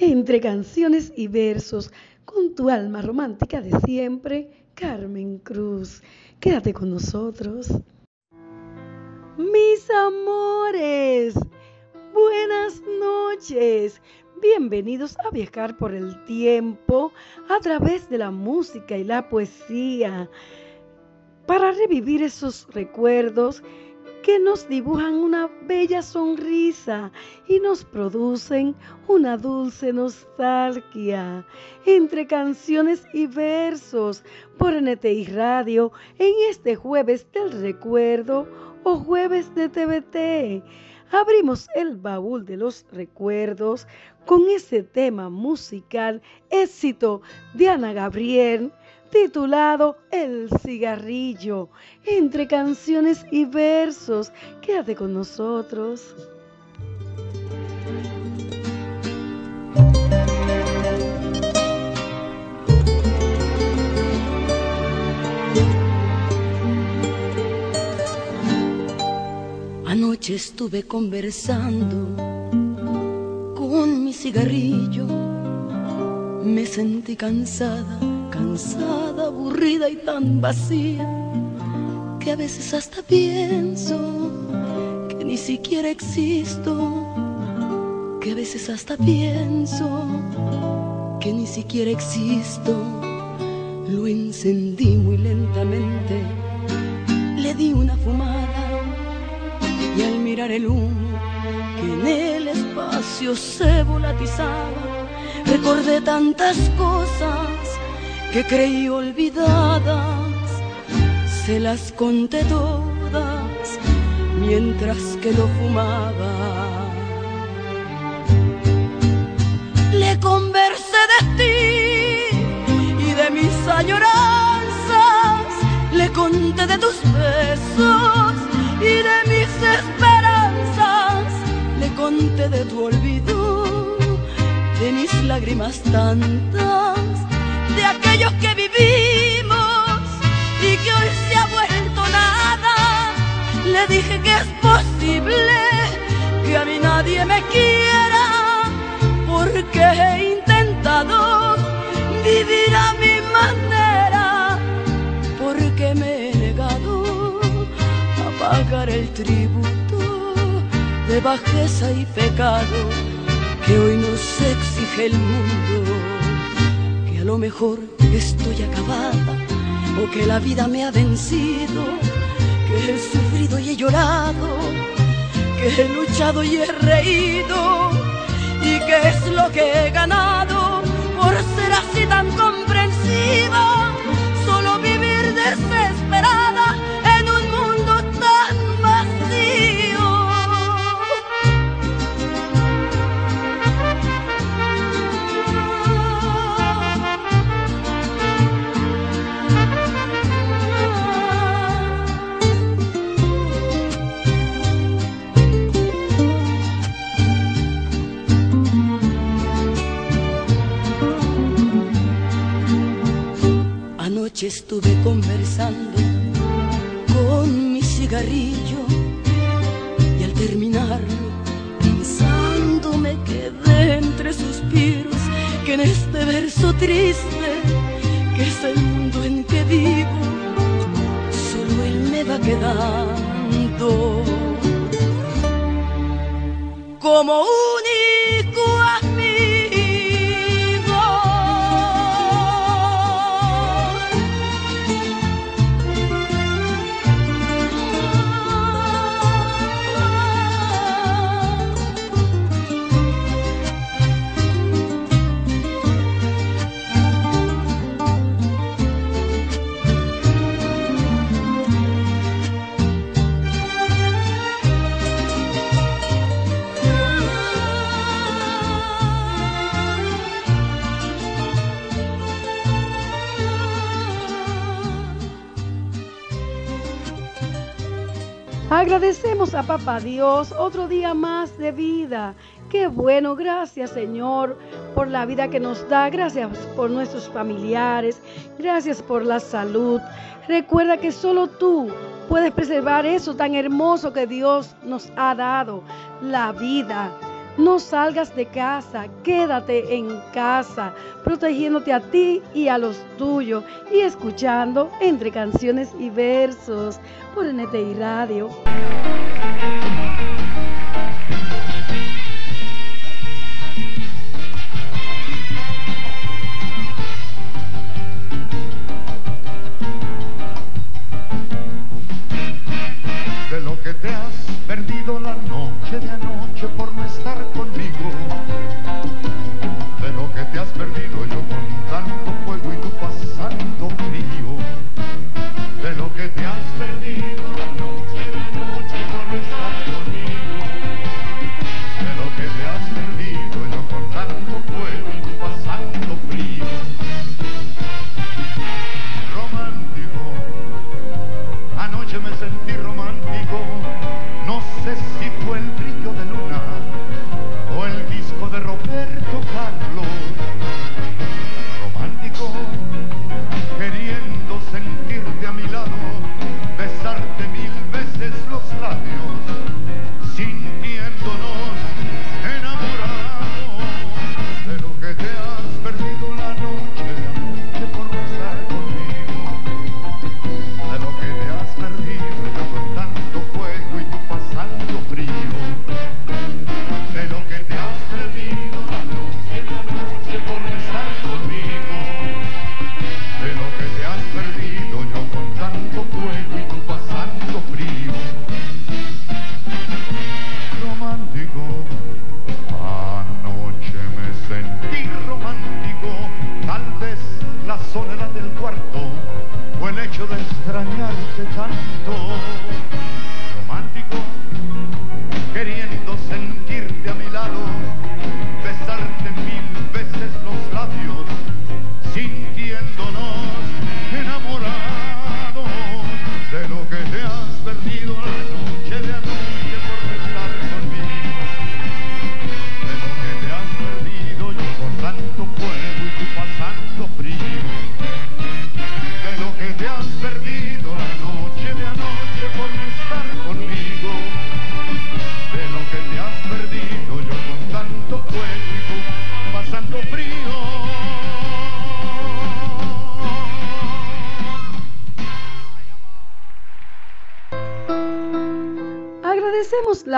entre canciones y versos, con tu alma romántica de siempre, Carmen Cruz. Quédate con nosotros. Mis amores, buenas noches. Bienvenidos a viajar por el tiempo a través de la música y la poesía para revivir esos recuerdos que nos dibujan una bella sonrisa y nos producen una dulce nostalgia. Entre canciones y versos por NTI Radio en este jueves del recuerdo o jueves de TVT abrimos el baúl de los recuerdos con ese tema musical éxito de Ana Gabriel titulado El cigarrillo, entre canciones y versos. Quédate con nosotros. Anoche estuve conversando con mi cigarrillo, me sentí cansada, cansada, aburrida y tan vacía, que a veces hasta pienso que ni siquiera existo, que a veces hasta pienso que ni siquiera existo. Lo encendí muy lentamente, le di una fumada y al mirar el humo que en el espacio se volatizaba, recordé tantas cosas que creí olvidadas, se las conté todas mientras que lo fumaba. Le conversé de ti y de mis añoranzas, le conté de tus besos y de mis esperanzas, le conté de tu olvido, de mis lágrimas tantas, de aquellos que vivimos y que hoy se ha vuelto nada. Le dije que es posible que a mí nadie me quiera, porque he intentado vivir a mi manera, porque me he negado a pagar el tributo de bajeza y pecado que hoy nos exige el mundo. Lo mejor estoy acabada o que la vida me ha vencido, que he sufrido y he llorado, que he luchado y he reído y que es lo que he ganado por ser así tan comprensiva, solo vivir desesperada estuve conversando con mi cigarrillo y al terminarlo pensando me quedé entre suspiros que en este verso triste que es el mundo en que vivo solo él me va quedando. Como único Papá Dios otro día más de vida. Qué bueno, gracias Señor por la vida que nos da, gracias por nuestros familiares, gracias por la salud. Recuerda que solo tú puedes preservar eso tan hermoso que Dios nos ha dado, la vida. No salgas de casa, quédate en casa, protegiéndote a ti y a los tuyos y escuchando entre canciones y versos por NTI Radio. Thank you.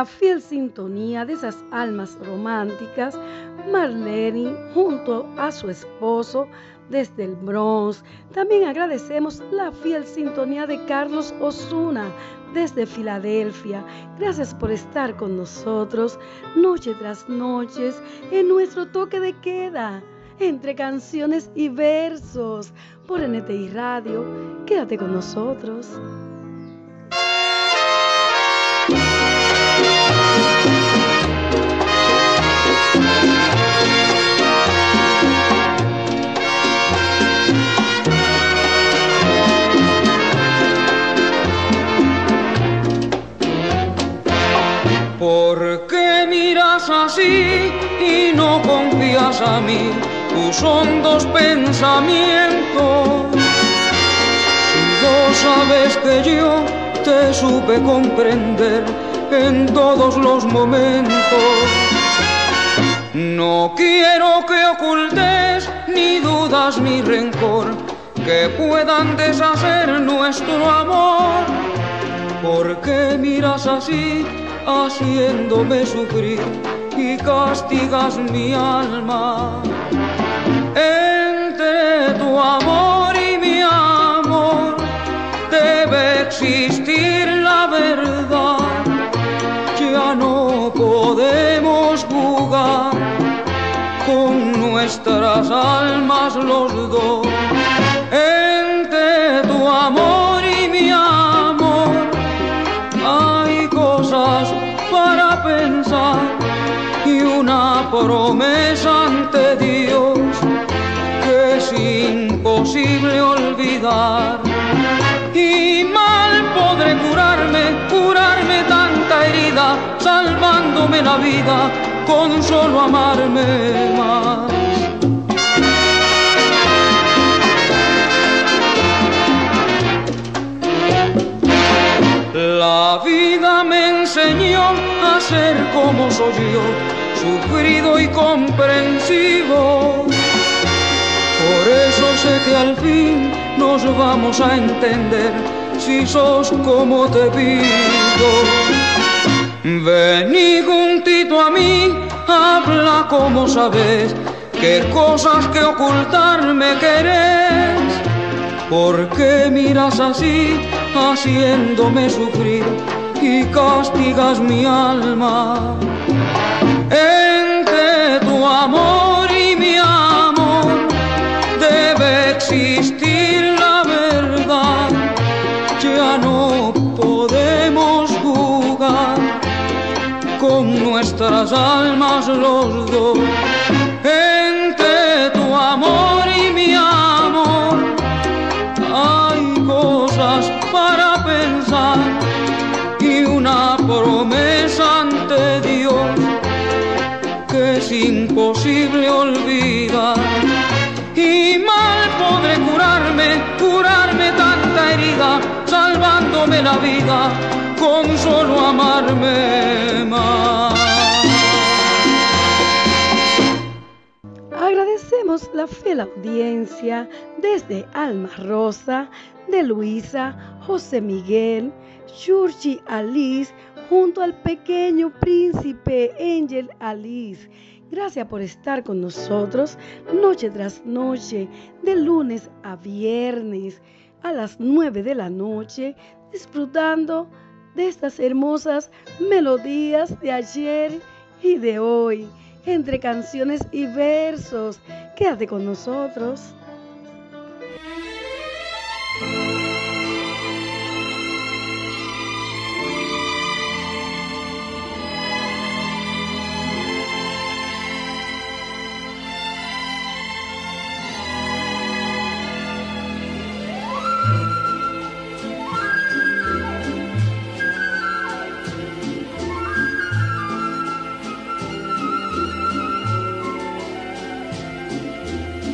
La fiel sintonía de esas almas románticas, Marlene junto a su esposo desde el Bronx. También agradecemos la fiel sintonía de Carlos Osuna desde Filadelfia. Gracias por estar con nosotros noche tras noche en nuestro toque de queda entre canciones y versos por NTI Radio. Quédate con nosotros. ¿Por qué miras así y no confías a mí tus hondos pensamientos? Si vos sabes que yo te supe comprender en todos los momentos. No quiero que ocultes ni dudas ni rencor que puedan deshacer nuestro amor. ¿Por qué miras así? haciéndome sufrir y castigas mi alma. Entre tu amor y mi amor debe existir nuestras almas los dos. Entre tu amor y mi amor hay cosas para pensar y una promesa ante Dios que es imposible olvidar. Y mal podré curarme, curarme tanta herida, salvándome la vida con solo amarme más. La vida me enseñó a ser como soy yo, sufrido y comprensivo. Por eso sé que al fin nos vamos a entender si sos como te pido. Vení juntito a mí, habla como sabes, qué cosas que ocultarme querés. ¿Por qué miras así, haciéndome sufrir y castigas mi alma? Entre tu amor y mi amor debe existir la verdad. Ya no podemos jugar con nuestras almas los dos. Imposible olvidar. Y mal podré curarme, curarme tanta herida, salvándome la vida con solo amarme más. Agradecemos la fiel audiencia desde Alma Rosa, de Luisa, José Miguel, Shurchi Alice, junto al pequeño príncipe Angel Alice. Gracias por estar con nosotros noche tras noche, de lunes a viernes, a las 9 de la noche, disfrutando de estas hermosas melodías de ayer y de hoy, entre canciones y versos. Quédate con nosotros.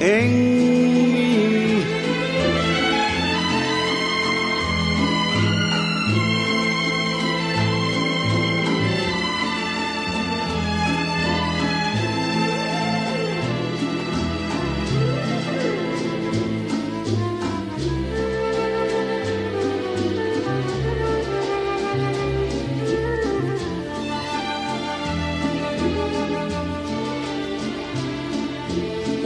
en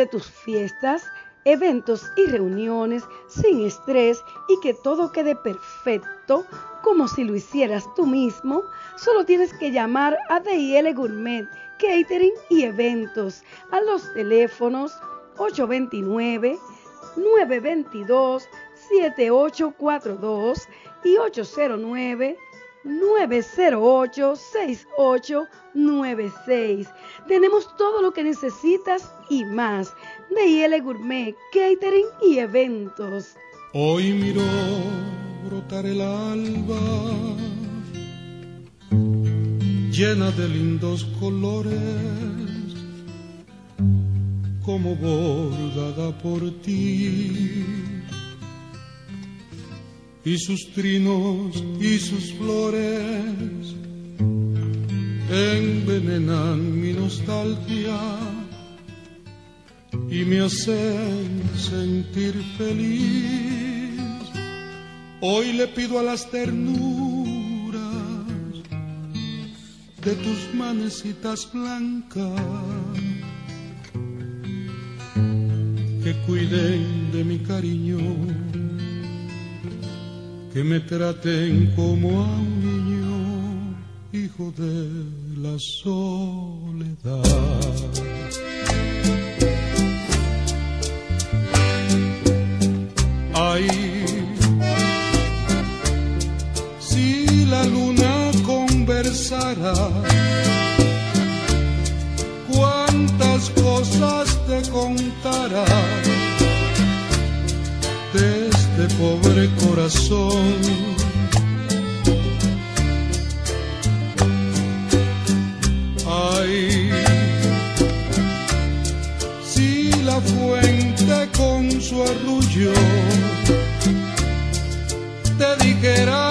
De tus fiestas, eventos y reuniones sin estrés y que todo quede perfecto como si lo hicieras tú mismo, solo tienes que llamar a DIL Gourmet Catering y Eventos a los teléfonos 829 922 7842 y 809 908-6896. Tenemos todo lo que necesitas y más de IL Gourmet, Catering y Eventos. Hoy miró brotar el alba, llena de lindos colores, como bordada por ti y sus trinos y sus flores envenenan mi nostalgia y me hacen sentir feliz. Hoy le pido a las ternuras de tus manecitas blancas que cuiden de mi cariño que me traten como a un niño, hijo de la soledad. Ay, si la luna conversara, Ay, si la fuente con su arrullo te dijera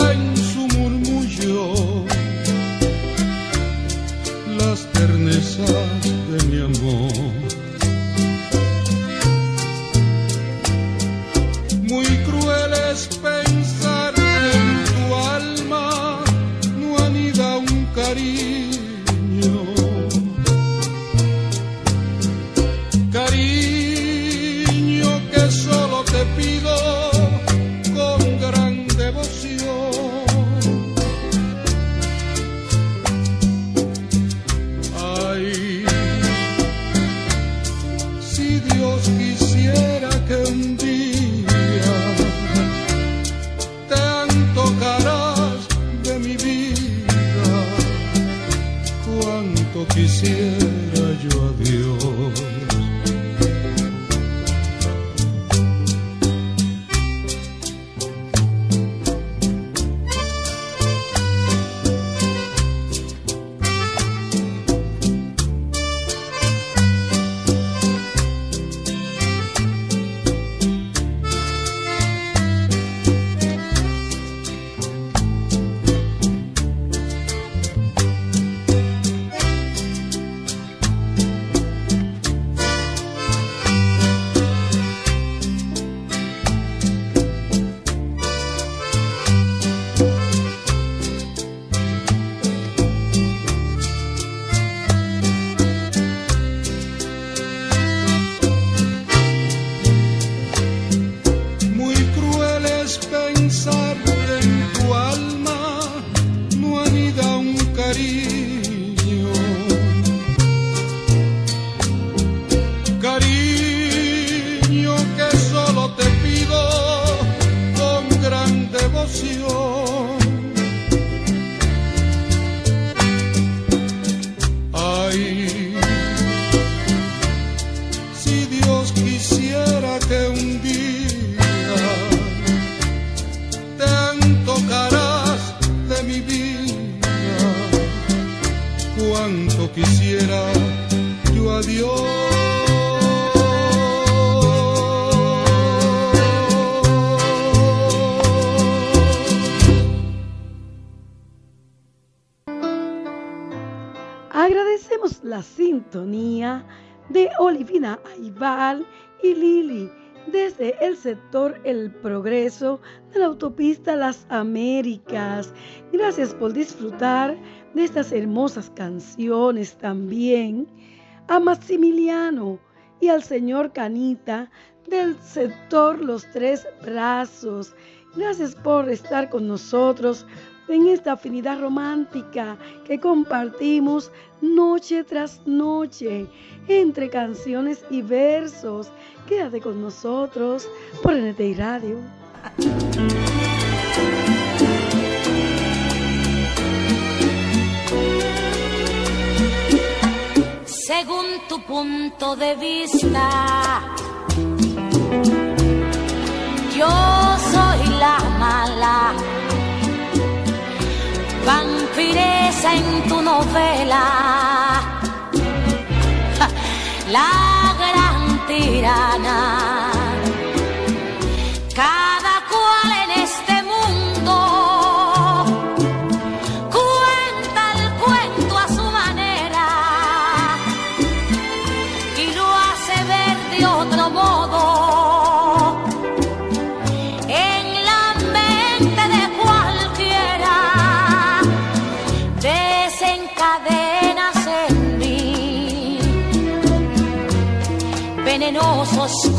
sector El Progreso de la autopista Las Américas. Gracias por disfrutar de estas hermosas canciones también. A Maximiliano y al señor Canita del sector Los Tres Brazos. Gracias por estar con nosotros en esta afinidad romántica que compartimos noche tras noche entre canciones y versos. Quédate con nosotros por NTI Radio. Según tu punto de vista, yo soy la mala, vampiresa en tu novela, la gran tirana.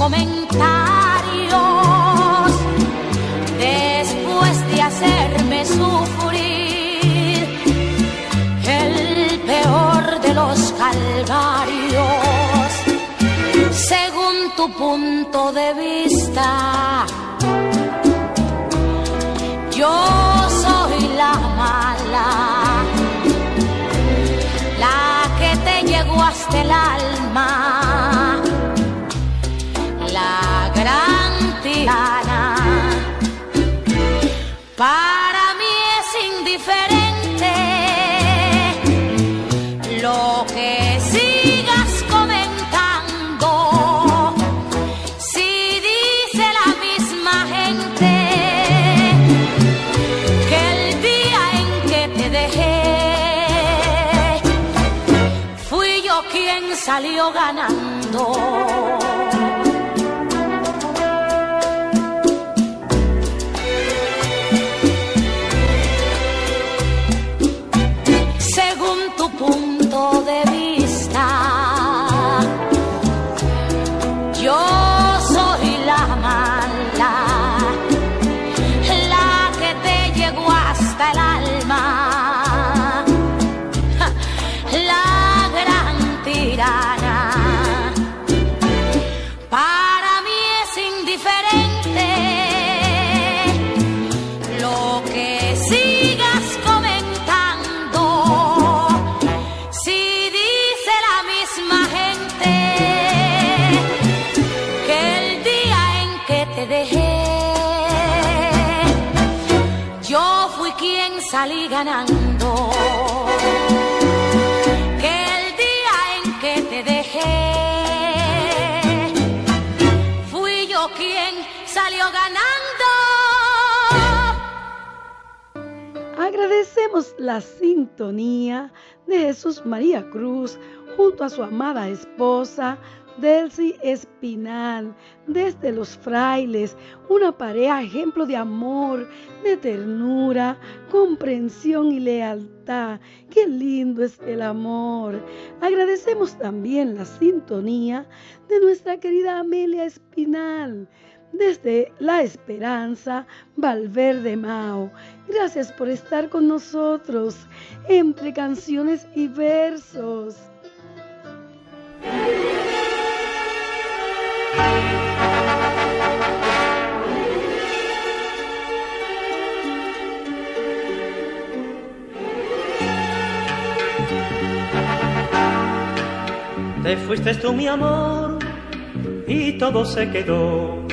Comentarios después de hacerme sufrir el peor de los calvarios. Según tu punto de vista, yo soy la mala, la que te llegó hasta el alma Para mí es indiferente lo que sigas comentando. Si dice la misma gente que el día en que te dejé, fui yo quien salió ganando. Salí ganando. Que el día en que te dejé, fui yo quien salió ganando. Agradecemos la sintonía de Jesús María Cruz junto a su amada esposa Delcy Espinal, desde los frailes, una pareja ejemplo de amor, de ternura, comprensión y lealtad. Qué lindo es el amor. Agradecemos también la sintonía de nuestra querida Amelia Espinal desde La Esperanza, Valverde Mao. Gracias por estar con nosotros entre canciones y versos. Te fuiste tú mi amor y todo se quedó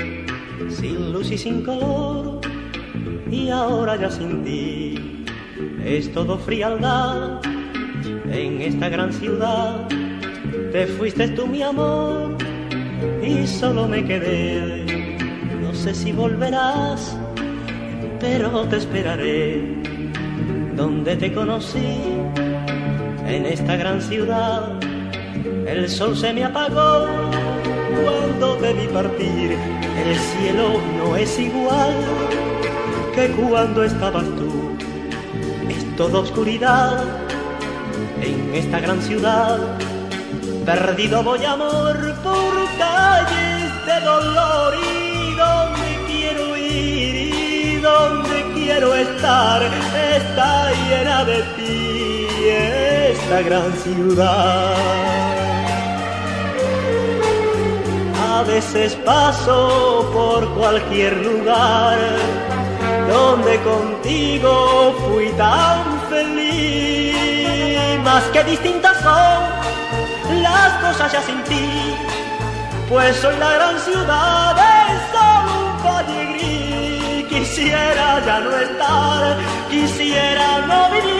sin luz y sin color y ahora ya sin ti es todo frialdad en esta gran ciudad. Te fuiste tú mi amor y solo me quedé. No sé si volverás, pero te esperaré. Donde te conocí, en esta gran ciudad, el sol se me apagó cuando vi partir. El cielo no es igual que cuando estabas tú. Es toda oscuridad en esta gran ciudad. Perdido voy amor por calles de dolor y donde quiero ir y donde quiero estar está llena de ti esta gran ciudad. A veces paso por cualquier lugar donde contigo fui tan feliz, más que distintas son las cosas ya sin ti, pues soy la gran ciudad de solo un valle gris. Quisiera ya no estar, quisiera no vivir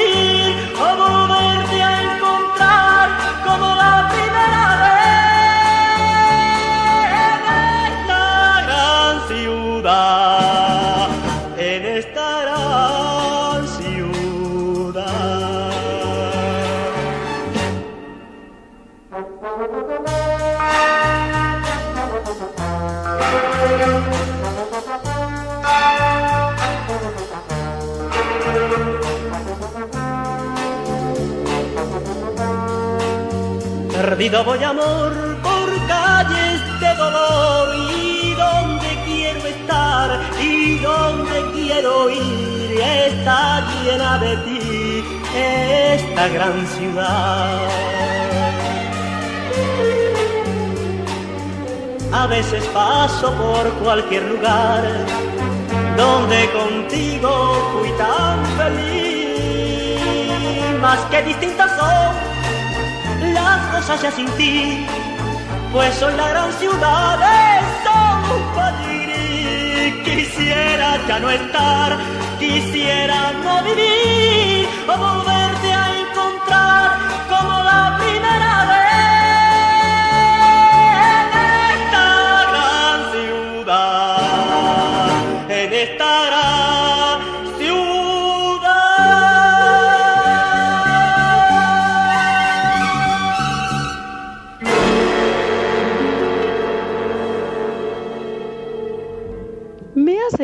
Perdido voy amor por calles de dolor. Y donde quiero estar y donde quiero ir está llena de ti esta gran ciudad. A veces paso por cualquier lugar donde contigo fui tan feliz, más que distintas son las cosas ya sin ti, pues soy la gran ciudad de San Quisiera ya no estar, quisiera no vivir o volverte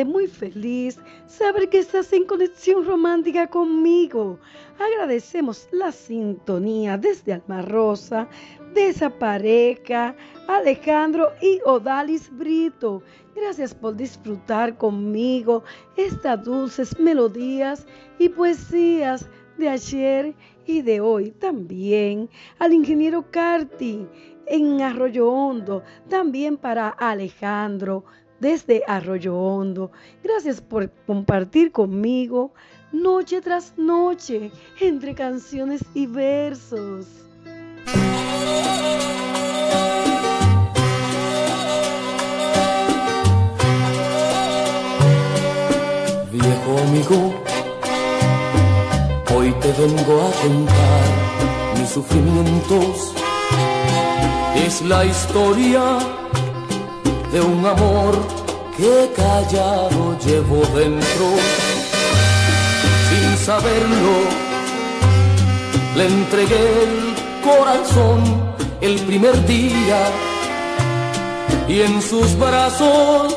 muy feliz saber que estás en conexión romántica conmigo. Agradecemos la sintonía desde Alma Rosa, de esa pareja, Alejandro y Odalis Brito. Gracias por disfrutar conmigo estas dulces melodías y poesías de ayer y de hoy. También al ingeniero Carti en Arroyo Hondo, también para Alejandro desde Arroyo Hondo. Gracias por compartir conmigo noche tras noche entre canciones y versos. Viejo amigo, hoy te vengo a contar mis sufrimientos. Es la historia de un amor que callado llevo dentro. Sin saberlo, le entregué el corazón el primer día y en sus brazos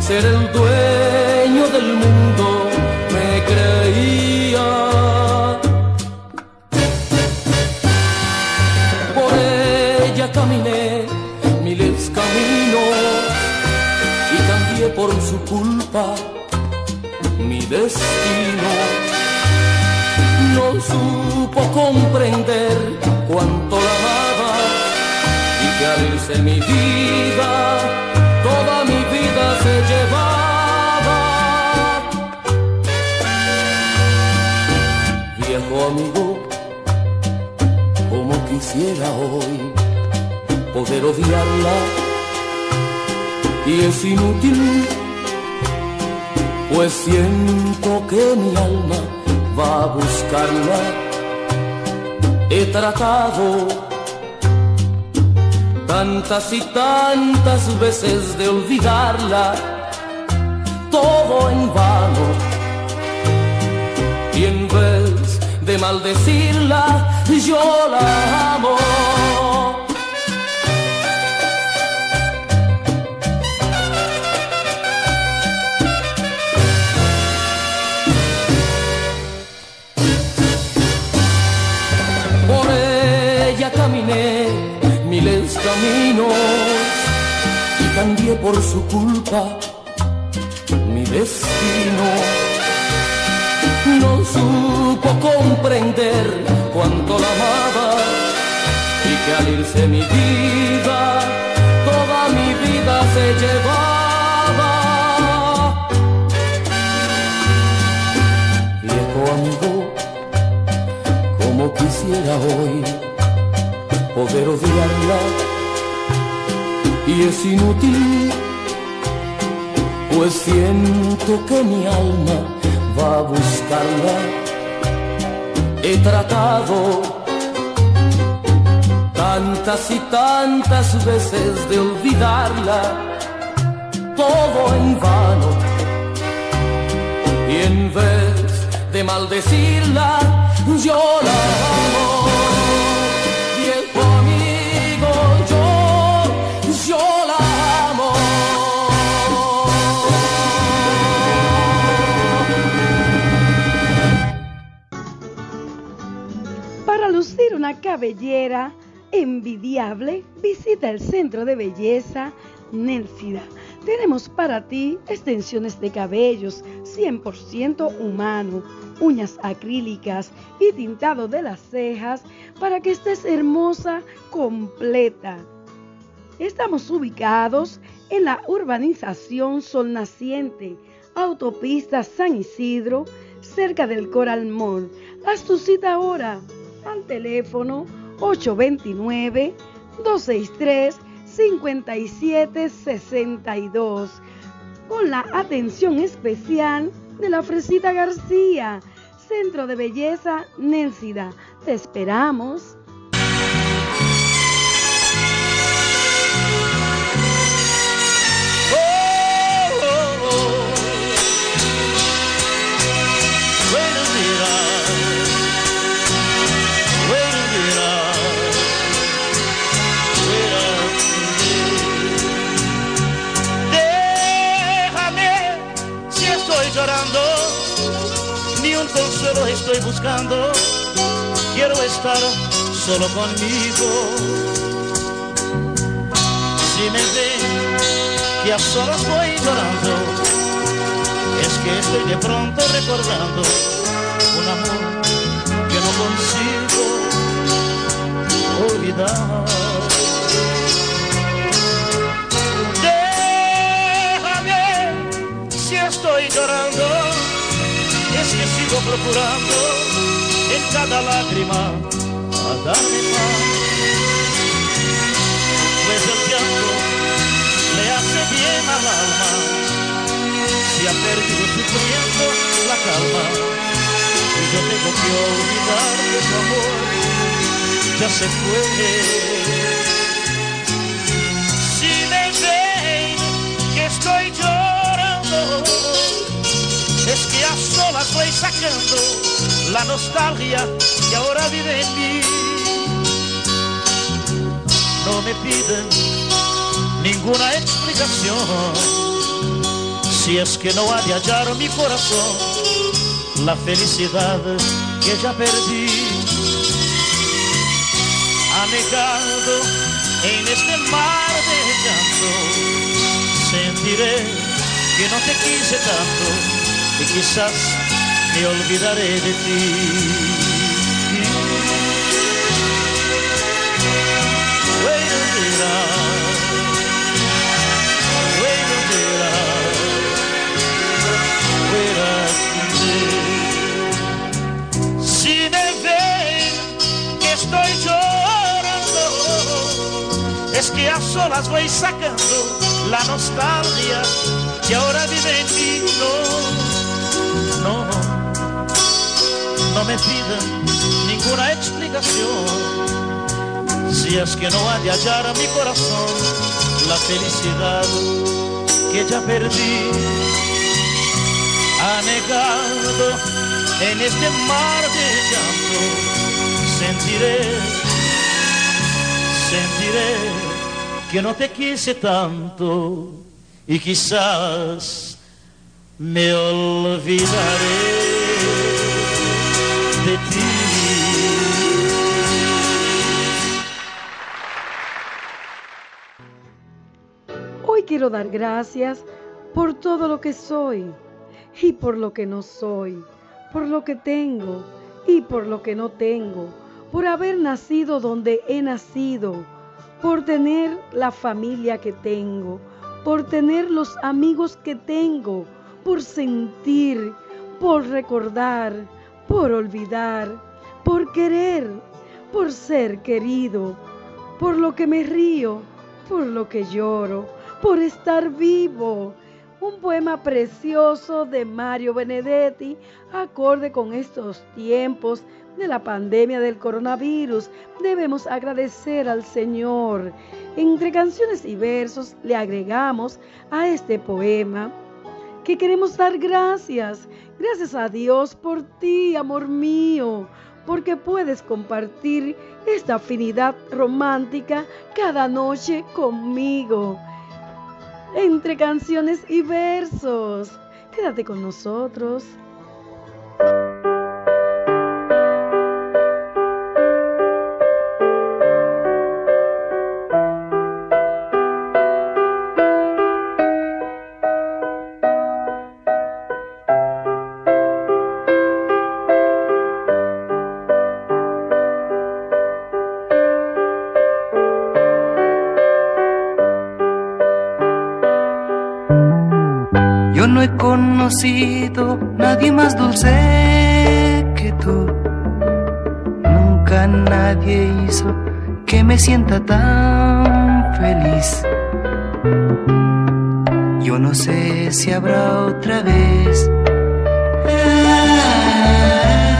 ser el dueño del mundo me creía. Por su culpa mi destino. No supo comprender cuánto la amaba y que al irse mi vida, toda mi vida se llevaba. Viejo amigo, como quisiera hoy poder odiarla y es inútil, pues siento que mi alma va a buscarla. He tratado tantas y tantas veces de olvidarla, todo en vano. Y en vez de maldecirla, yo la amo. Miles caminos y cambié por su culpa mi destino. No supo comprender cuánto la amaba y que al irse mi vida, toda mi vida se llevaba. Viejo amigo, como quisiera hoy poder odiarla y es inútil, pues siento que mi alma va a buscarla. He tratado tantas y tantas veces de olvidarla, todo en vano. Y en vez de maldecirla, yo la amo. Una cabellera envidiable, visita el centro de belleza Nélcida. Tenemos para ti extensiones de cabellos 100% humano, uñas acrílicas y tintado de las cejas para que estés hermosa completa. Estamos ubicados en la urbanización Sol Naciente, autopista San Isidro, cerca del Coral Mall. Haz tu cita ahora al teléfono 829-263-5762 con la atención especial de la Fresita García, Centro de Belleza Nélcida. Te esperamos. Un consuelo estoy buscando. Quiero estar solo conmigo. Si me ven que a solas voy llorando es que estoy de pronto recordando un amor que no consigo olvidar. Déjame si estoy llorando, es que sigo procurando en cada lágrima a darme paz. Pues el llanto le hace bien al alma si ha perdido sufriendo la calma y yo tengo que olvidar que tu amor ya se fue voy sacando la nostalgia que ahora vive en mí. No me piden ninguna explicación. Si es que no ha de hallar mi corazón la felicidad que ya perdí. Anegado en este mar de llanto, sentiré que no te quise tanto y quizás me olvidaré de ti. Wait a minute. Wait a minute. Wait a minute. Si me ven que estoy llorando, es que a solas voy sacando la nostalgia que ahora vive en mí. No, no me ninguna explicación. Si es que no ha de hallar a mi corazón la felicidad que ya perdí, anegado en este mar de llanto, sentiré, sentiré que no te quise tanto y quizás me olvidaré quiero dar gracias por todo lo que soy y por lo que no soy, por lo que tengo y por lo que no tengo, por haber nacido donde he nacido, por tener la familia que tengo, por tener los amigos que tengo, por sentir, por recordar, por olvidar, por querer, por ser querido, por lo que me río, por lo que lloro, por estar vivo. Un poema precioso de Mario Benedetti, acorde con estos tiempos de la pandemia del coronavirus. Debemos agradecer al Señor. Entre canciones y versos le agregamos a este poema que queremos dar gracias. Gracias a Dios por ti, amor mío, porque puedes compartir esta afinidad romántica cada noche conmigo. Entre canciones y versos. Quédate con nosotros. Nadie más dulce que tú. Nunca nadie hizo que me sienta tan feliz. Yo no sé si habrá otra vez un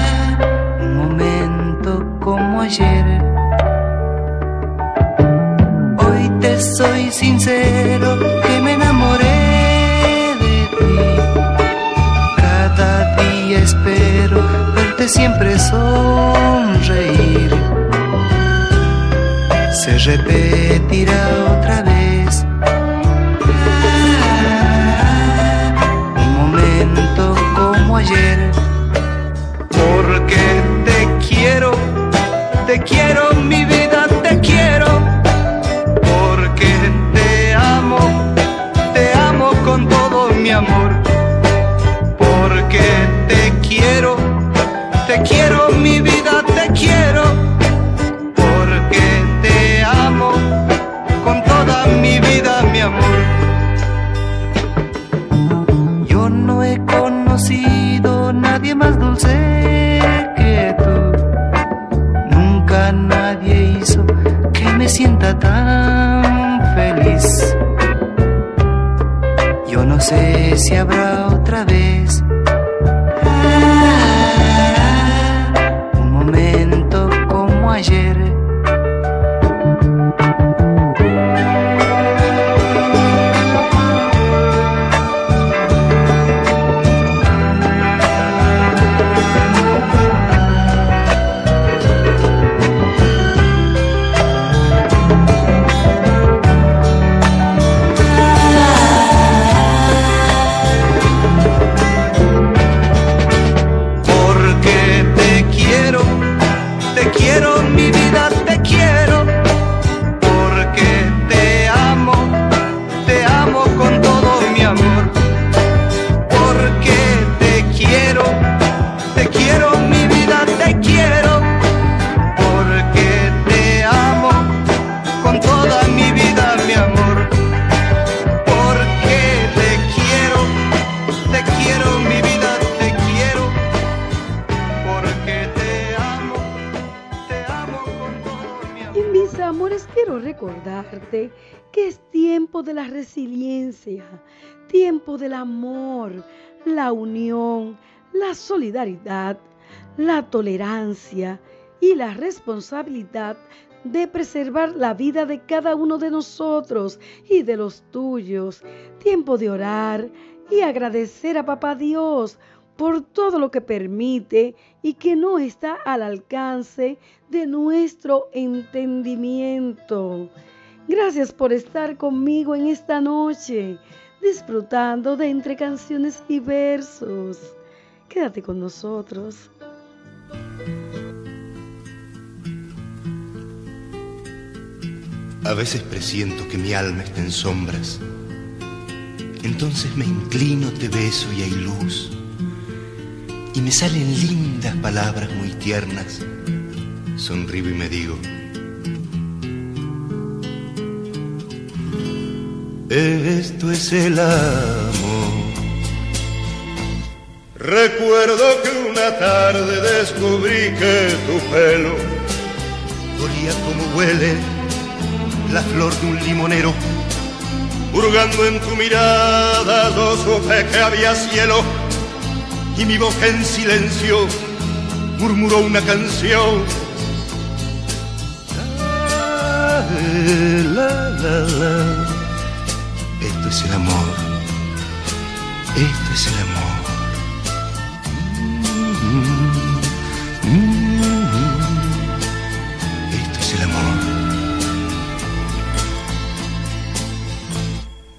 siempre sonreír. Se repetirá otra vez. Que es tiempo de la resiliencia, tiempo del amor, la unión, la solidaridad, la tolerancia y la responsabilidad de preservar la vida de cada uno de nosotros y de los tuyos. Tiempo de orar y agradecer a Papá Dios por todo lo que permite y que no está al alcance de nuestro entendimiento. Gracias por estar conmigo en esta noche, disfrutando de entre canciones y versos. Quédate con nosotros. A veces presiento que mi alma está en sombras Entonces me inclino, te beso y hay luz. Y me salen lindas palabras muy tiernas. Sonrío y me digo, esto es el amor. Recuerdo que una tarde descubrí que tu pelo olía como huele la flor de un limonero. Hurgando en tu mirada, yo supe que había cielo y mi boca en silencio murmuró una canción. La, la, la, Esto es el amor. Esto es el amor. Mm, mm, Esto es el amor.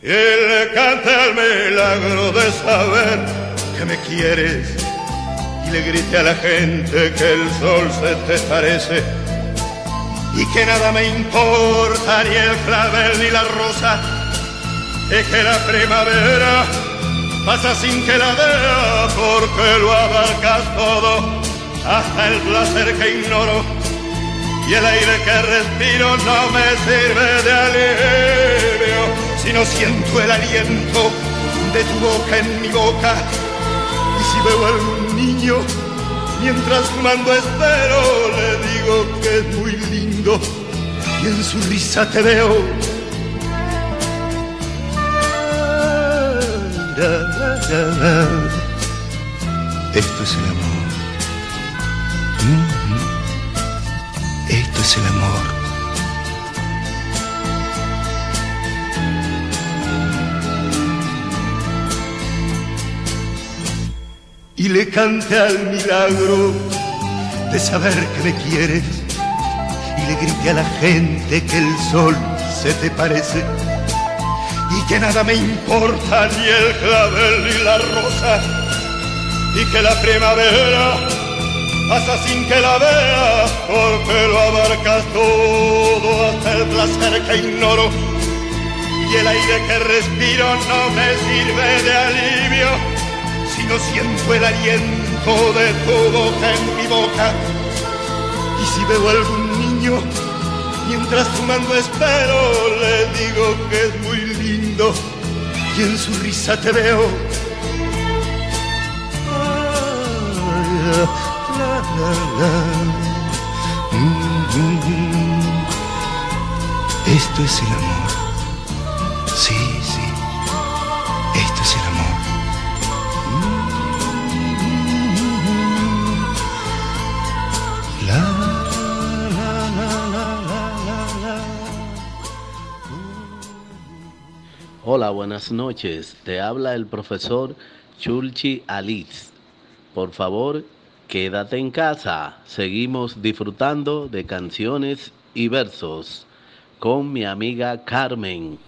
Le canta el milagro de saber me quieres y le grite a la gente que el sol se te parece y que nada me importa ni el clavel ni la rosa y que la primavera pasa sin que la vea porque lo abarcas todo hasta el placer que ignoro y el aire que respiro no me sirve de alivio si no siento el aliento de tu boca en mi boca veo a algún niño mientras fumando espero le digo que es muy lindo y en su risa te veo Esto es el amor. Esto es el amor. Y le cante al milagro de saber que me quieres y le grite a la gente que el sol se te parece y que nada me importa ni el clavel ni la rosa y que la primavera pasa sin que la vea porque lo abarcas todo hasta el placer que ignoro y el aire que respiro no me sirve de alivio si no siento el aliento de tu boca en mi boca y si veo algún niño mientras fumando espero le digo que es muy lindo y en su risa te veo. Esto es el amor. Hola, buenas noches. Te habla el profesor Chulchi Aliz. Por favor, quédate en casa. Seguimos disfrutando de canciones y versos con mi amiga Carmen.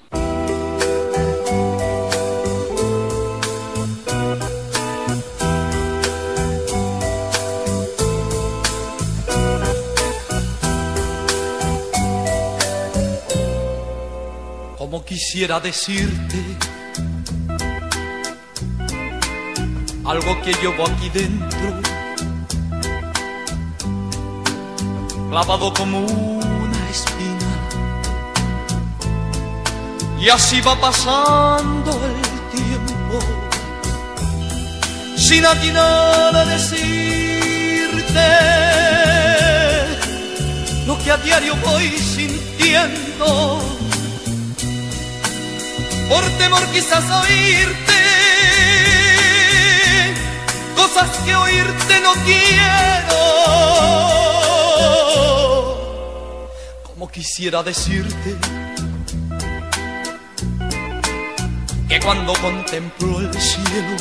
Quisiera decirte algo que llevo aquí dentro, clavado como una espina. Y así va pasando el tiempo, sin atinar a decirte lo que a diario voy sintiendo por temor quizás oírte cosas que oírte no quiero. Como quisiera decirte que cuando contemplo el cielo,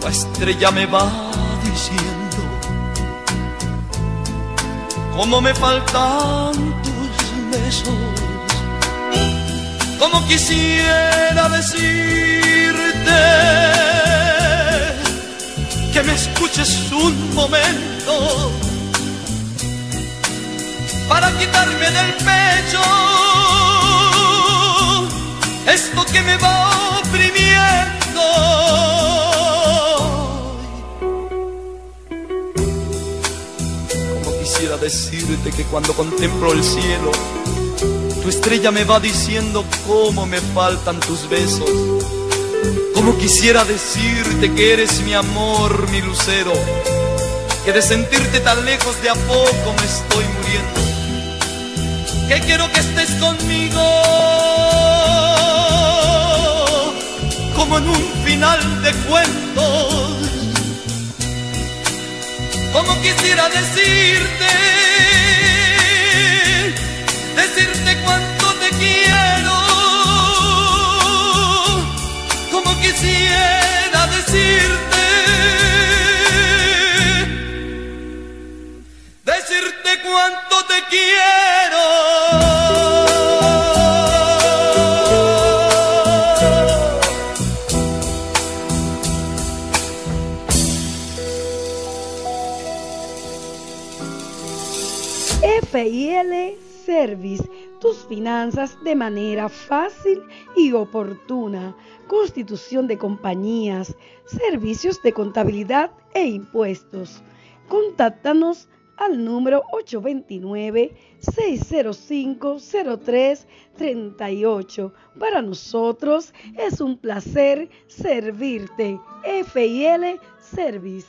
tu estrella me va diciendo cómo me faltan tus besos como quisiera decirte que me escuches un momento para quitarme del pecho esto que me va oprimiendo. Como quisiera decirte que cuando contemplo el cielo, tu estrella me va diciendo cómo me faltan tus besos. Como quisiera decirte que eres mi amor, mi lucero, que de sentirte tan lejos de a poco me estoy muriendo. Que quiero que estés conmigo, como en un final de cuentos. Como quisiera decirte quisiera finanzas de manera fácil y oportuna. Constitución de compañías, servicios de contabilidad e impuestos. Contáctanos al número 829-605-0338. Para nosotros es un placer servirte. FIL Service.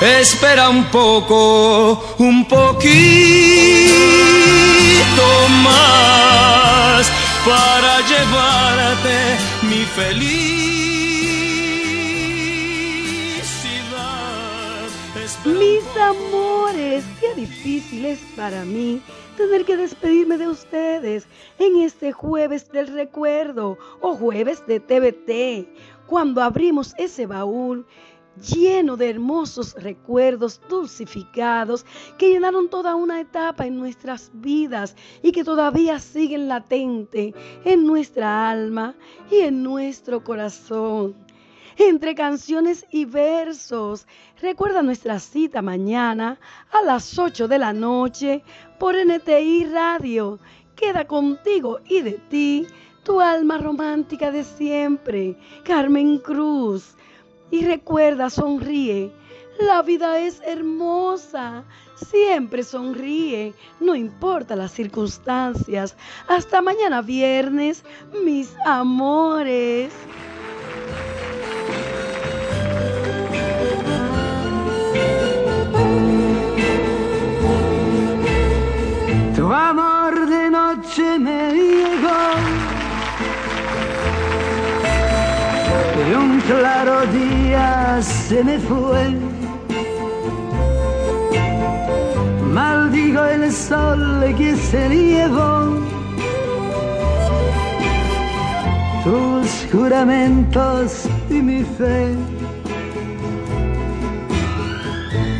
Espera un poco, un poquito más para llevarte mi felicidad. Mis amores, qué difícil es para mí tener que despedirme de ustedes en este jueves del recuerdo o jueves de TBT, cuando abrimos ese baúl lleno de hermosos recuerdos dulcificados que llenaron toda una etapa en nuestras vidas y que todavía siguen latente en nuestra alma y en nuestro corazón entre canciones y versos. Recuerda nuestra cita mañana a las 8 de la noche por NTI Radio. Queda contigo y de ti tu alma romántica de siempre, Carmen Cruz. Y recuerda, sonríe. La vida es hermosa. Siempre sonríe, no importa las circunstancias. Hasta mañana viernes, mis amores. Se me fue. Maldigo el sol que se llevó tus juramentos y mi fe.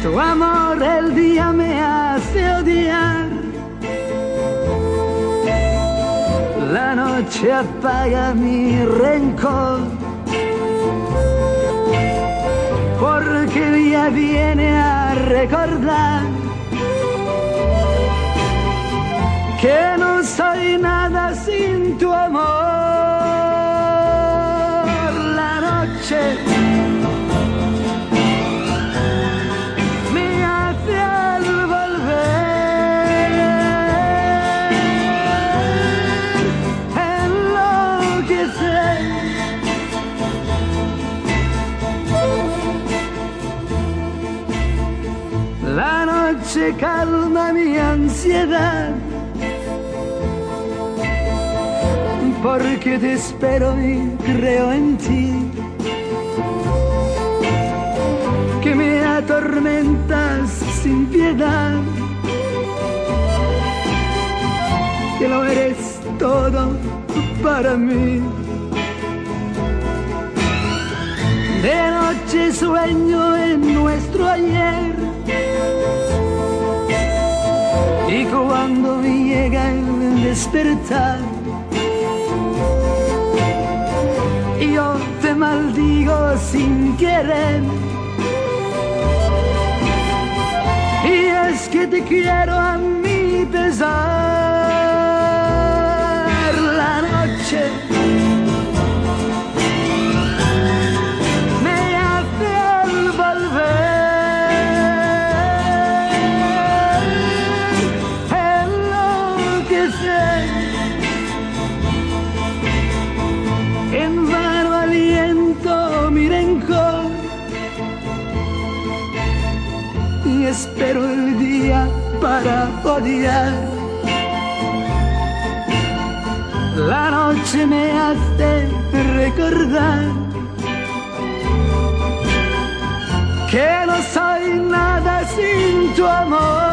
Tu amor el día me hace odiar. La noche apaga mi rencor. Día viene a recordar que calma mi ansiedad. Porque te espero y creo en ti. Que me atormentas sin piedad. Que lo eres todo para mí. De noche sueño en nuestro ayer. Y cuando llega el despertar, yo te maldigo sin querer. Y es que te quiero a mi pesar. Y espero el día para odiar. La noche me hace recordar que no soy nada sin tu amor.